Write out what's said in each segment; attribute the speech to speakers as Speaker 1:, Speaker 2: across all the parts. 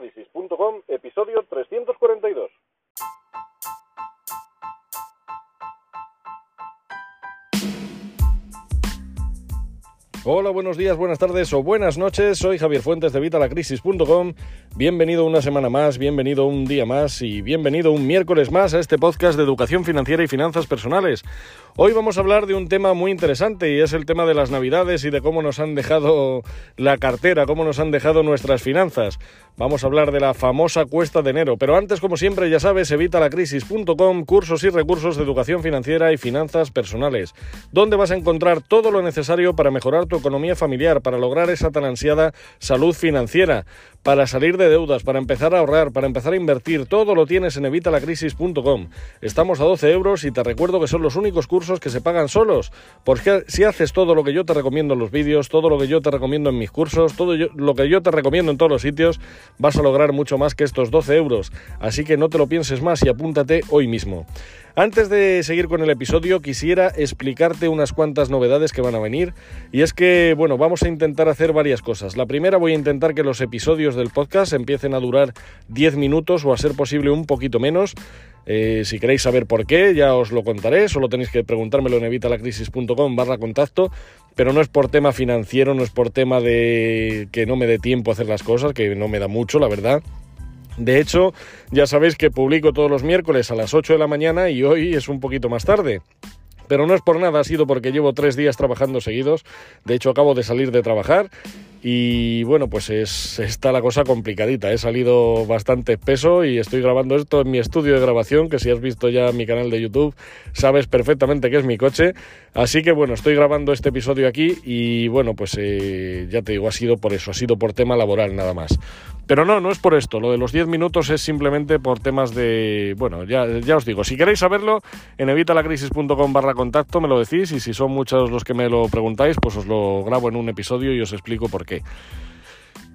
Speaker 1: Evitalacrisis.com, episodio 342. Hola, buenos días, buenas tardes o buenas noches. Soy Javier Fuentes de Vitalacrisis.com. Bienvenido una semana más, bienvenido un día más y bienvenido un miércoles más a este podcast de educación financiera y finanzas personales. Hoy vamos a hablar de un tema muy interesante y es el tema de las navidades y de cómo nos han dejado la cartera, cómo nos han dejado nuestras finanzas. Vamos a hablar de la famosa cuesta de enero, pero antes, como siempre, ya sabes, evitalacrisis.com, cursos y recursos de educación financiera y finanzas personales, donde vas a encontrar todo lo necesario para mejorar tu economía familiar, para lograr esa tan ansiada salud financiera, para salir de deudas, para empezar a ahorrar, para empezar a invertir. Todo lo tienes en evitalacrisis.com. Estamos a 12 euros y te recuerdo que son los únicos cursos que se pagan solos. Porque si haces todo lo que yo te recomiendo en los vídeos, todo lo que yo te recomiendo en mis cursos, todo lo que yo te recomiendo en todos los sitios, vas a lograr mucho más que estos 12 euros. Así que no te lo pienses más y apúntate hoy mismo. Antes de seguir con el episodio, quisiera explicarte unas cuantas novedades que van a venir. Y es que, bueno, vamos a intentar hacer varias cosas. La primera, voy a intentar que los episodios del podcast empiecen a durar 10 minutos o a ser posible un poquito menos. Eh, si queréis saber por qué, ya os lo contaré. Solo tenéis que preguntármelo en evitalacrisis.com barra contacto. Pero no es por tema financiero, no es por tema de que no me dé tiempo a hacer las cosas, que no me da mucho, la verdad. De hecho, ya sabéis que publico todos los miércoles a las 8 de la mañana y hoy es un poquito más tarde. Pero no es por nada, ha sido porque llevo tres días trabajando seguidos. De hecho, acabo de salir de trabajar y bueno, pues es, está la cosa complicadita. He salido bastante peso y estoy grabando esto en mi estudio de grabación, que si has visto ya mi canal de YouTube, sabes perfectamente que es mi coche. Así que bueno, estoy grabando este episodio aquí y bueno, pues eh, ya te digo, ha sido por eso, ha sido por tema laboral nada más. Pero no, no es por esto. Lo de los 10 minutos es simplemente por temas de... Bueno, ya, ya os digo, si queréis saberlo, en evitalacrisis.com barra contacto me lo decís y si son muchos los que me lo preguntáis, pues os lo grabo en un episodio y os explico por qué.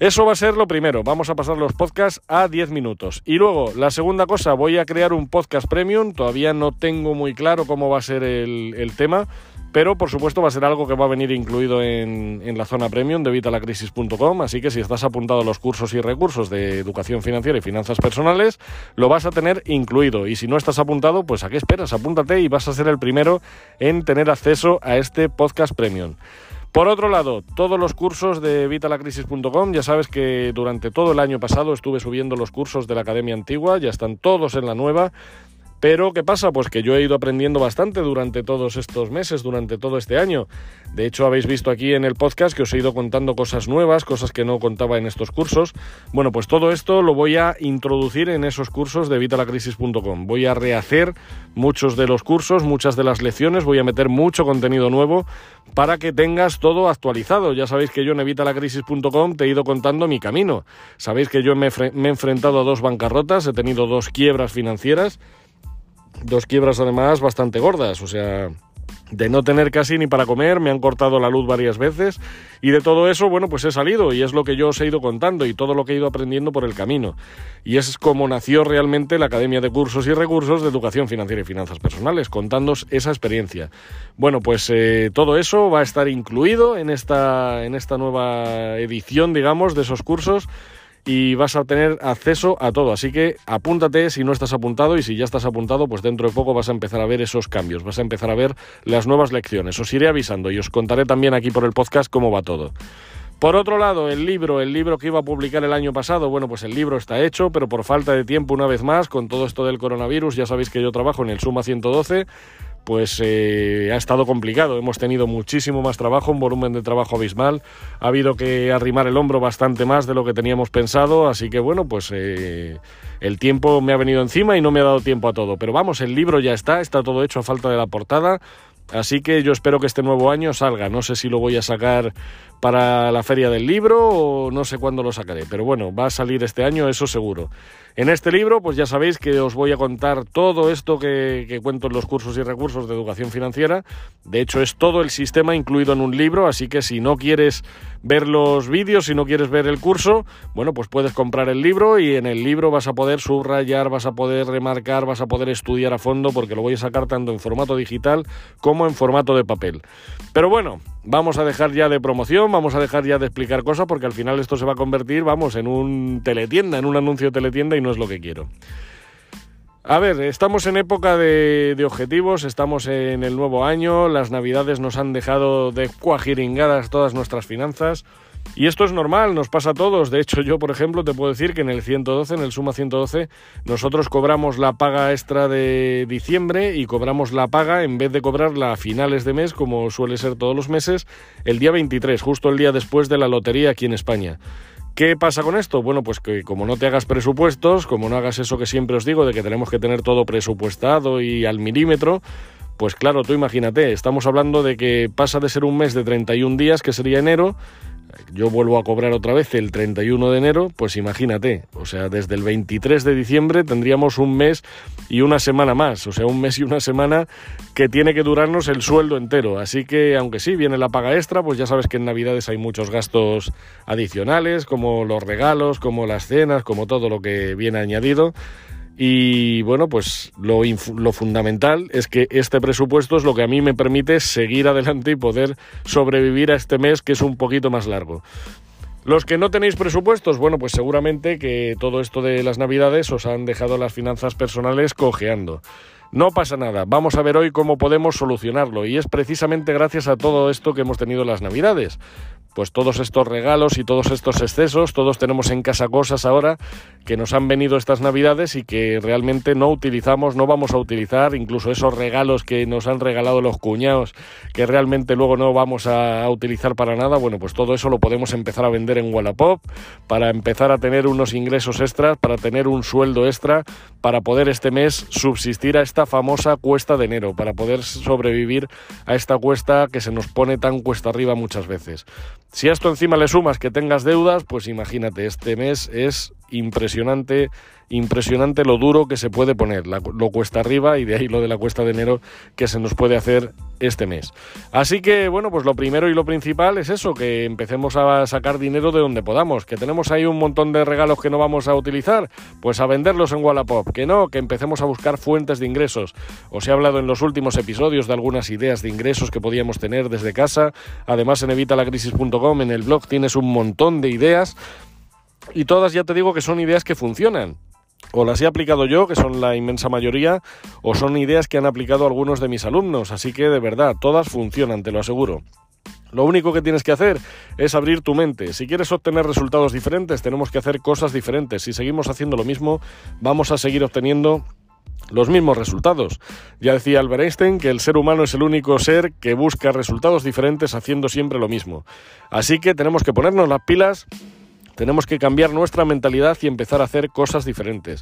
Speaker 1: Eso va a ser lo primero. Vamos a pasar los podcasts a 10 minutos. Y luego, la segunda cosa, voy a crear un podcast premium. Todavía no tengo muy claro cómo va a ser el, tema pero por supuesto va a ser algo que va a venir incluido en, la zona premium de vitalacrisis.com, así que si estás apuntado a los cursos y recursos de educación financiera y finanzas personales, lo vas a tener incluido. Y si no estás apuntado, pues a qué esperas, apúntate y vas a ser el primero en tener acceso a este podcast premium. Por otro lado, todos los cursos de vitalacrisis.com, ya sabes que durante todo el año pasado estuve subiendo los cursos de la Academia Antigua, ya están todos en la nueva. Pero ¿qué pasa? Pues que yo he ido aprendiendo bastante durante todos estos meses, durante todo este año. De hecho, habéis visto aquí en el podcast que os he ido contando cosas nuevas, cosas que no contaba en estos cursos. Bueno, pues todo esto lo voy a introducir en esos cursos de vitalacrisis.com. Voy a rehacer muchos de los cursos, muchas de las lecciones, voy a meter mucho contenido nuevo para que tengas todo actualizado. Ya sabéis que yo en evitalacrisis.com te he ido contando mi camino. Sabéis que yo me he enfrentado a dos bancarrotas, he tenido dos quiebras financieras dos quiebras además bastante gordas, o sea, de no tener casi ni para comer, me han cortado la luz varias veces y de todo eso, bueno, pues he salido y es lo que yo os he ido contando y todo lo que he ido aprendiendo por el camino. Y es como nació realmente la Academia de Cursos y Recursos de Educación Financiera y Finanzas Personales, contándos esa experiencia. Bueno, pues eh, todo eso va a estar incluido en esta, en esta nueva edición, digamos, de esos cursos y vas a tener acceso a todo. Así que apúntate si no estás apuntado y si ya estás apuntado, pues dentro de poco vas a empezar a ver esos cambios, vas a empezar a ver las nuevas lecciones. Os iré avisando y os contaré también aquí por el podcast cómo va todo. Por otro lado, el libro, el libro que iba a publicar el año pasado, bueno, pues el libro está hecho, pero por falta de tiempo una vez más, con todo esto del coronavirus, ya sabéis que yo trabajo en el Suma 112, pues eh, ha estado complicado. Hemos tenido muchísimo más trabajo, un volumen de trabajo abismal. Ha habido que arrimar el hombro bastante más de lo que teníamos pensado, así que bueno, pues eh, el tiempo me ha venido encima y no me ha dado tiempo a todo. Pero vamos, el libro ya está, está todo hecho a falta de la portada. Así que yo espero que este nuevo año salga. No sé si lo voy a sacar para la feria del libro o no sé cuándo lo sacaré. Pero bueno, va a salir este año, eso seguro. En este libro, pues ya sabéis que os voy a contar todo esto que, cuento en los cursos y recursos de educación financiera. De hecho, es todo el sistema incluido en un libro, así que si no quieres ver los vídeos, si no quieres ver el curso, bueno, pues puedes comprar el libro y en el libro vas a poder subrayar, vas a poder remarcar, vas a poder estudiar a fondo, porque lo voy a sacar tanto en formato digital como en formato de papel. Pero bueno, vamos a dejar ya de promoción vamos a dejar ya de explicar cosas porque al final esto se va a convertir, vamos, en un teletienda, en un anuncio de teletienda y no es lo que quiero. A ver, estamos en época de, objetivos, estamos en el nuevo año, las navidades nos han dejado de cuajiringadas todas nuestras finanzas y esto es normal, nos pasa a todos. De hecho, yo, por ejemplo, te puedo decir que en el 112, en el Suma 112, nosotros cobramos la paga extra de diciembre y cobramos la paga en vez de cobrarla a finales de mes, como suele ser todos los meses, el día 23, justo el día después de la lotería aquí en España. ¿Qué pasa con esto? Bueno, pues que como no te hagas presupuestos, como no hagas eso que siempre os digo de que tenemos que tener todo presupuestado y al milímetro, pues claro, tú imagínate, estamos hablando de que pasa de ser un mes de 31 días, que sería enero, yo vuelvo a cobrar otra vez el 31 de enero, pues imagínate, o sea, desde el 23 de diciembre tendríamos un mes y una semana más, o sea, un mes y una semana que tiene que durarnos el sueldo entero. Así que, aunque sí, viene la paga extra, pues ya sabes que en Navidades hay muchos gastos adicionales, como los regalos, como las cenas, como todo lo que viene añadido. Y bueno, pues lo, lo, fundamental es que este presupuesto es lo que a mí me permite seguir adelante y poder sobrevivir a este mes que es un poquito más largo. Los que no tenéis presupuestos, bueno, pues seguramente que todo esto de las navidades os han dejado las finanzas personales cojeando. No pasa nada, vamos a ver hoy cómo podemos solucionarlo y es precisamente gracias a todo esto que hemos tenido las navidades pues todos estos regalos y todos estos excesos, todos tenemos en casa cosas ahora que nos han venido estas navidades y que realmente no utilizamos, no vamos a utilizar, incluso esos regalos que nos han regalado los cuñados que realmente luego no vamos a utilizar para nada, bueno, pues todo eso lo podemos empezar a vender en Wallapop para empezar a tener unos ingresos extras, para tener un sueldo extra, para poder este mes subsistir a esta famosa cuesta de enero, para poder sobrevivir a esta cuesta que se nos pone tan cuesta arriba muchas veces. Si a esto encima le sumas que tengas deudas, pues imagínate, este mes es impresionante, impresionante lo duro que se puede poner, lo cuesta arriba y de ahí lo de la cuesta de enero que se nos puede hacer este mes. Así que bueno, pues lo primero y lo principal es eso, que empecemos a sacar dinero de donde podamos, que tenemos ahí un montón de regalos que no vamos a utilizar, pues a venderlos en Wallapop, que no, que empecemos a buscar fuentes de ingresos. Os he hablado en los últimos episodios de algunas ideas de ingresos que podíamos tener desde casa, además en evitalacrisis.com en el blog tienes un montón de ideas y todas ya te digo que son ideas que funcionan. O las he aplicado yo, que son la inmensa mayoría, o son ideas que han aplicado algunos de mis alumnos. Así que de verdad, todas funcionan, te lo aseguro. Lo único que tienes que hacer es abrir tu mente. Si quieres obtener resultados diferentes, tenemos que hacer cosas diferentes. Si seguimos haciendo lo mismo, vamos a seguir obteniendo los mismos resultados. Ya decía Albert Einstein que el ser humano es el único ser que busca resultados diferentes haciendo siempre lo mismo. Así que tenemos que ponernos las pilas tenemos que cambiar nuestra mentalidad y empezar a hacer cosas diferentes.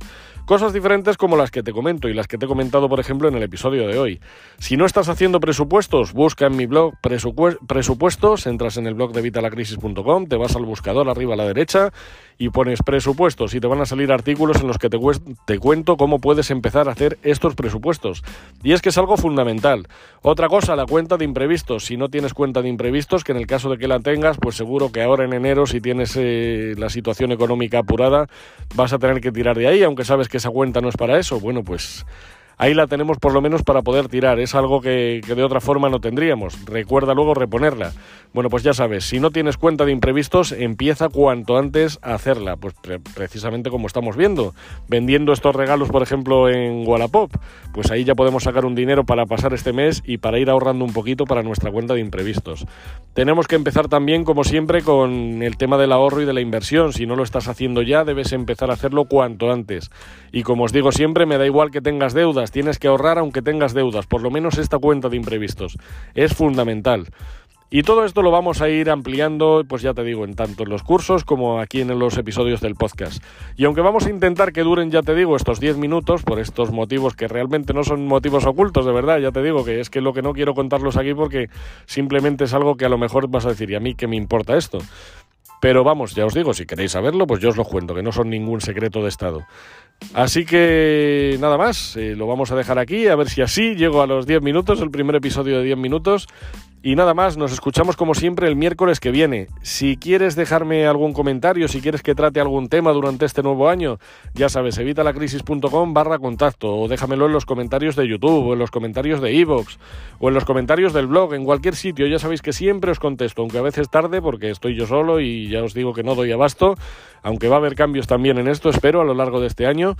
Speaker 1: Cosas diferentes como las que te comento y las que te he comentado, por ejemplo, en el episodio de hoy. Si no estás haciendo presupuestos, busca en mi blog presupuestos, entras en el blog de vitalacrisis.com, te vas al buscador arriba a la derecha y pones presupuestos y te van a salir artículos en los que te, cuento cómo puedes empezar a hacer estos presupuestos. Y es que es algo fundamental. Otra cosa, la cuenta de imprevistos. Si no tienes cuenta de imprevistos, que en el caso de que la tengas, pues seguro que ahora en enero, si tienes eh, la situación económica apurada, vas a tener que tirar de ahí, aunque sabes que esa cuenta no es para eso. Bueno, pues ahí la tenemos por lo menos para poder tirar. Es algo que, de otra forma no tendríamos. Recuerda luego reponerla. Bueno, pues ya sabes, si no tienes cuenta de imprevistos, empieza cuanto antes a hacerla. Pues precisamente como estamos viendo, vendiendo estos regalos, por ejemplo, en Wallapop, pues ahí ya podemos sacar un dinero para pasar este mes y para ir ahorrando un poquito para nuestra cuenta de imprevistos. Tenemos que empezar también, como siempre, con el tema del ahorro y de la inversión. Si no lo estás haciendo ya, debes empezar a hacerlo cuanto antes. Y como os digo siempre, me da igual que tengas deudas, tienes que ahorrar aunque tengas deudas, por lo menos esta cuenta de imprevistos. Es fundamental. Y todo esto lo vamos a ir ampliando, pues ya te digo, en tanto en los cursos como aquí en los episodios del podcast. Y aunque vamos a intentar que duren, ya te digo, estos 10 minutos, por estos motivos que realmente no son motivos ocultos, de verdad, ya te digo que es que lo que no quiero contarlos aquí porque simplemente es algo que a lo mejor vas a decir, ¿y a mí qué me importa esto? Pero vamos, ya os digo, si queréis saberlo, pues yo os lo cuento, que no son ningún secreto de Estado. Así que nada más, eh, lo vamos a dejar aquí, a ver si así llego a los 10 minutos, el primer episodio de 10 minutos. Y nada más, nos escuchamos como siempre el miércoles que viene. Si quieres dejarme algún comentario, si quieres que trate algún tema durante este nuevo año, ya sabes, evitalacrisis.com barra contacto o déjamelo en los comentarios de YouTube o en los comentarios de Evox o en los comentarios del blog, en cualquier sitio. Ya sabéis que siempre os contesto, aunque a veces tarde porque estoy yo solo y ya os digo que no doy abasto, aunque va a haber cambios también en esto, espero, a lo largo de este año.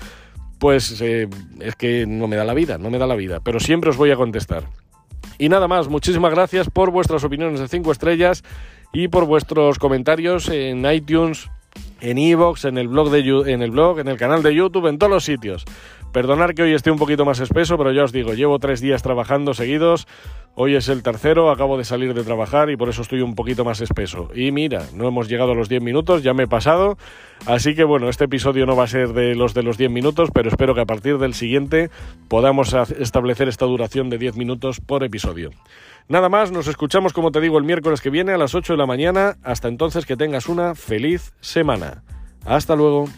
Speaker 1: Pues eh, es que no me da la vida, no me da la vida, pero siempre os voy a contestar. Y nada más, muchísimas gracias por vuestras opiniones de 5 estrellas y por vuestros comentarios en iTunes, en iVoox, en el blog de en el blog, en el canal de YouTube, en todos los sitios. Perdonar que hoy esté un poquito más espeso, pero ya os digo, llevo tres días trabajando seguidos. Hoy es el tercero, acabo de salir de trabajar y por eso estoy un poquito más espeso. Y mira, no hemos llegado a los 10 minutos, ya me he pasado. Así que bueno, este episodio no va a ser de los de los 10 minutos, pero espero que a partir del siguiente podamos establecer esta duración de 10 minutos por episodio. Nada más, nos escuchamos como te digo el miércoles que viene a las 8 de la mañana. Hasta entonces que tengas una feliz semana. Hasta luego.